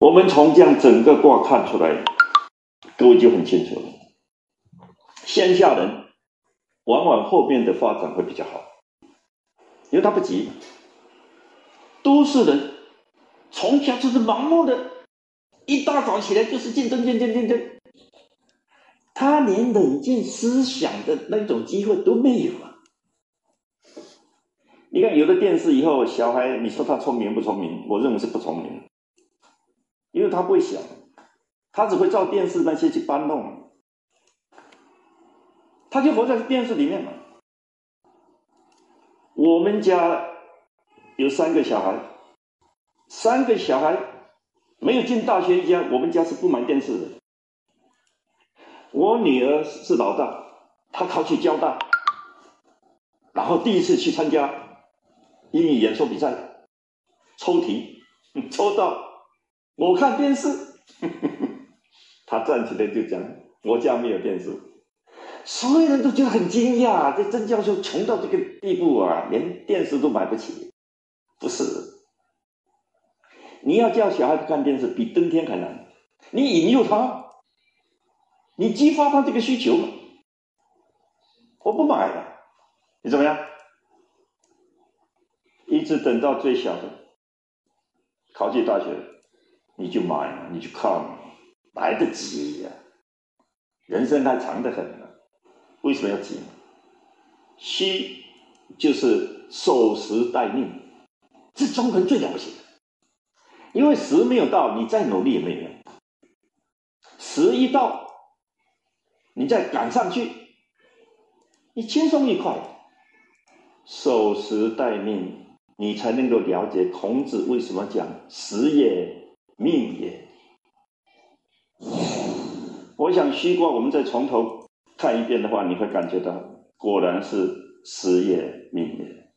我们从这样整个卦看出来，各位就很清楚了。乡下人往往后面的发展会比较好，因为他不急。都市人从小就是盲目的，一大早起来就是竞争，竞争，竞争。他连冷静思想的那种机会都没有啊！你看，有了电视以后，小孩你说他聪明不聪明？我认为是不聪明，因为他不会想，他只会照电视那些去搬弄，他就活在电视里面嘛。我们家有三个小孩，三个小孩没有进大学一家，我们家是不买电视的。我女儿是老大，她考去交大，然后第一次去参加英语演说比赛，抽题 抽到，我看电视，他站起来就讲：“我家没有电视。”所有人都觉得很惊讶，这曾教授穷到这个地步啊，连电视都买不起。不是，你要叫小孩子看电视，比登天还难，你引诱他。你激发他这个需求，我不买了，你怎么样？一直等到最小的考进大学，你就买，你就看，来得及呀！人生还长得很呢，为什么要急呢？虚就是守时待命，这中国人最了不起的，因为时没有到，你再努力也没用，时一到。你再赶上去，你轻松愉快，守时待命，你才能够了解孔子为什么讲时也命也。我想虚卦，我们再从头看一遍的话，你会感觉到果然是时也命也。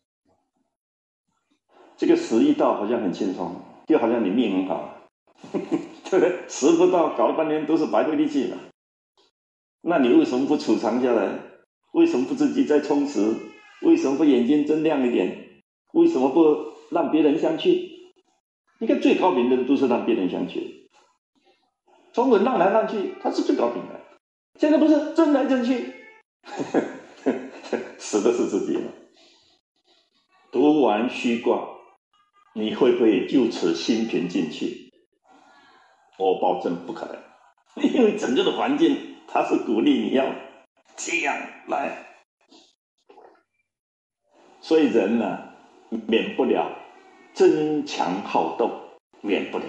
这个时一到，好像很轻松，就好像你命很好，对不对？时不到，搞了半天都是白费力气了。那你为什么不储藏下来？为什么不自己再充实？为什么不眼睛睁亮一点？为什么不让别人相去？你看最高明的都是让别人相去，中文让来让去，他是最高明的。现在不是争来争去，死的是自己了。读完虚卦，你会不会就此心平静去？我保证不可能，因为整个的环境。他是鼓励你要这样来，所以人呢免不了争强好斗，免不了。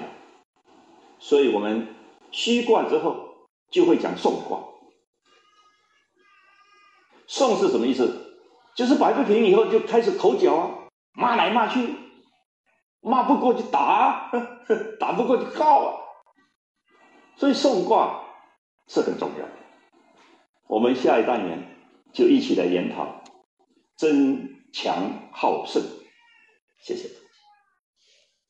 所以我们虚卦之后就会讲送卦。送是什么意思？就是摆不平以后就开始口角啊，骂来骂去，骂不过就打，打不过就告啊。所以送卦。是很重要的。我们下一单元就一起来研讨争强好胜。谢谢。